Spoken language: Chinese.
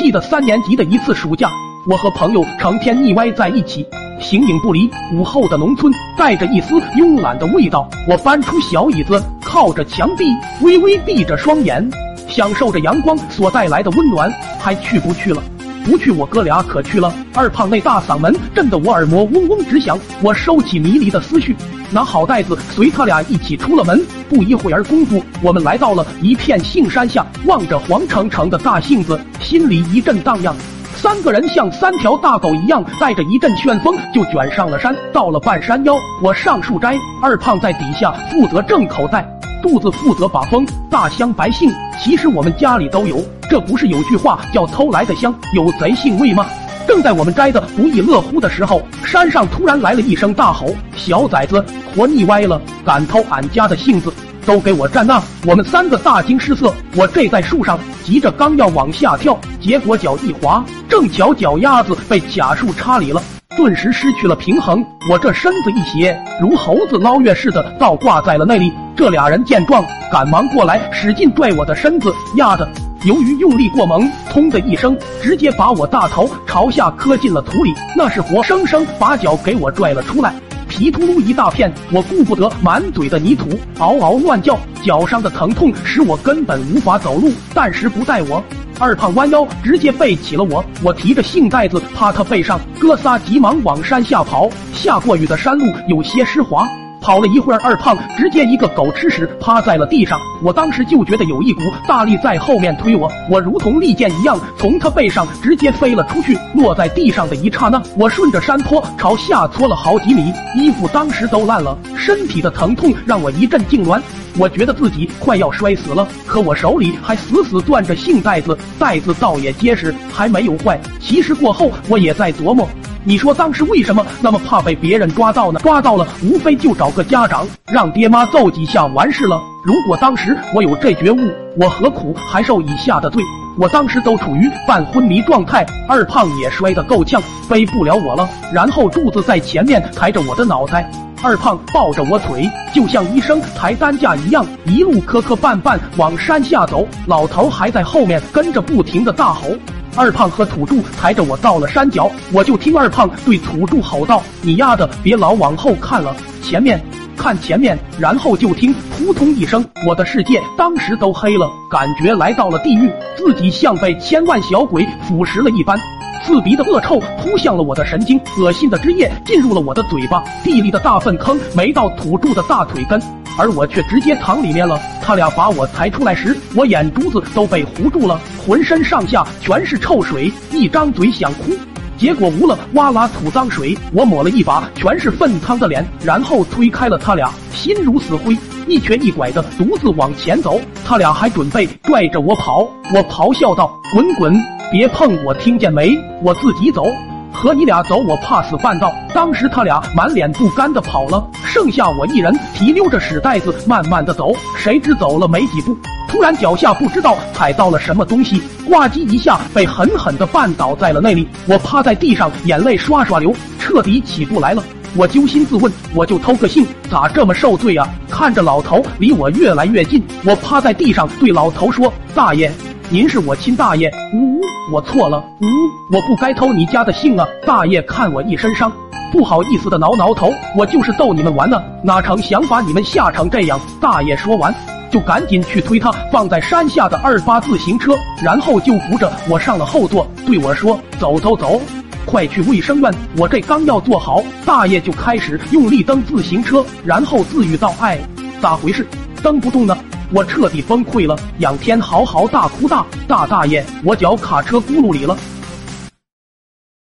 记得三年级的一次暑假，我和朋友成天腻歪在一起，形影不离。午后的农村带着一丝慵懒的味道。我搬出小椅子，靠着墙壁，微微闭着双眼，享受着阳光所带来的温暖。还去不去了？不去，我哥俩可去了。二胖那大嗓门震得我耳膜嗡嗡直响。我收起迷离的思绪，拿好袋子，随他俩一起出了门。不一会儿功夫，我们来到了一片杏山下，望着黄澄澄的大杏子，心里一阵荡漾。三个人像三条大狗一样，带着一阵旋风就卷上了山。到了半山腰，我上树摘，二胖在底下负责挣口袋。肚子负责把风，大香白杏，其实我们家里都有。这不是有句话叫偷来的香，有贼性味吗？正在我们摘的不亦乐乎的时候，山上突然来了一声大吼：“小崽子，活腻歪了，敢偷俺家的杏子，都给我站那！”我们三个大惊失色。我这在树上，急着刚要往下跳，结果脚一滑，正巧脚丫子被假树插里了。顿时失去了平衡，我这身子一斜，如猴子捞月似的倒挂在了那里。这俩人见状，赶忙过来，使劲拽我的身子，压的，由于用力过猛，砰的一声，直接把我大头朝下磕进了土里，那是活生生把脚给我拽了出来，皮秃噜一大片，我顾不得满嘴的泥土，嗷嗷乱叫，脚上的疼痛使我根本无法走路，暂时不带我。二胖弯腰，直接背起了我。我提着信袋子趴他背上，哥仨急忙往山下跑。下过雨的山路有些湿滑，跑了一会儿，二胖直接一个狗吃屎趴在了地上。我当时就觉得有一股大力在后面推我，我如同利剑一样从他背上直接飞了出去。落在地上的一刹那，我顺着山坡朝下搓了好几米，衣服当时都烂了，身体的疼痛让我一阵痉挛。我觉得自己快要摔死了，可我手里还死死攥着杏袋子，袋子倒也结实，还没有坏。其实过后我也在琢磨，你说当时为什么那么怕被别人抓到呢？抓到了，无非就找个家长，让爹妈揍几下完事了。如果当时我有这觉悟，我何苦还受以下的罪？我当时都处于半昏迷状态，二胖也摔得够呛，背不了我了。然后柱子在前面抬着我的脑袋。二胖抱着我腿，就像医生抬担架一样，一路磕磕绊绊往山下走。老头还在后面跟着不停的大吼。二胖和土著抬着我到了山脚，我就听二胖对土著吼道：“你丫的别老往后看了，前面看前面。”然后就听扑通一声，我的世界当时都黑了，感觉来到了地狱，自己像被千万小鬼腐蚀了一般。刺鼻的恶臭扑向了我的神经，恶心的汁液进入了我的嘴巴，地里的大粪坑没到土著的大腿根，而我却直接躺里面了。他俩把我抬出来时，我眼珠子都被糊住了，浑身上下全是臭水，一张嘴想哭，结果无了哇啦吐脏水，我抹了一把全是粪汤的脸，然后推开了他俩，心如死灰，一瘸一拐的独自往前走。他俩还准备拽着我跑，我咆哮道：“滚滚！”别碰我，听见没？我自己走，和你俩走，我怕死半道。当时他俩满脸不甘的跑了，剩下我一人提溜着屎袋子慢慢的走。谁知走了没几步，突然脚下不知道踩到了什么东西，呱唧一下被狠狠的绊倒在了那里。我趴在地上，眼泪刷刷流，彻底起不来了。我揪心自问，我就偷个杏，咋这么受罪啊？看着老头离我越来越近，我趴在地上对老头说：“大爷。”您是我亲大爷，呜呜，我错了，呜呜，我不该偷你家的杏啊！大爷看我一身伤，不好意思的挠挠头，我就是逗你们玩呢，哪成想把你们吓成这样？大爷说完，就赶紧去推他放在山下的二八自行车，然后就扶着我上了后座，对我说：“走走走，快去卫生院。”我这刚要坐好，大爷就开始用力蹬自行车，然后自语道：“哎，咋回事？蹬不动呢？”我彻底崩溃了，仰天嚎嚎大哭大大大爷，我脚卡车轱辘里了。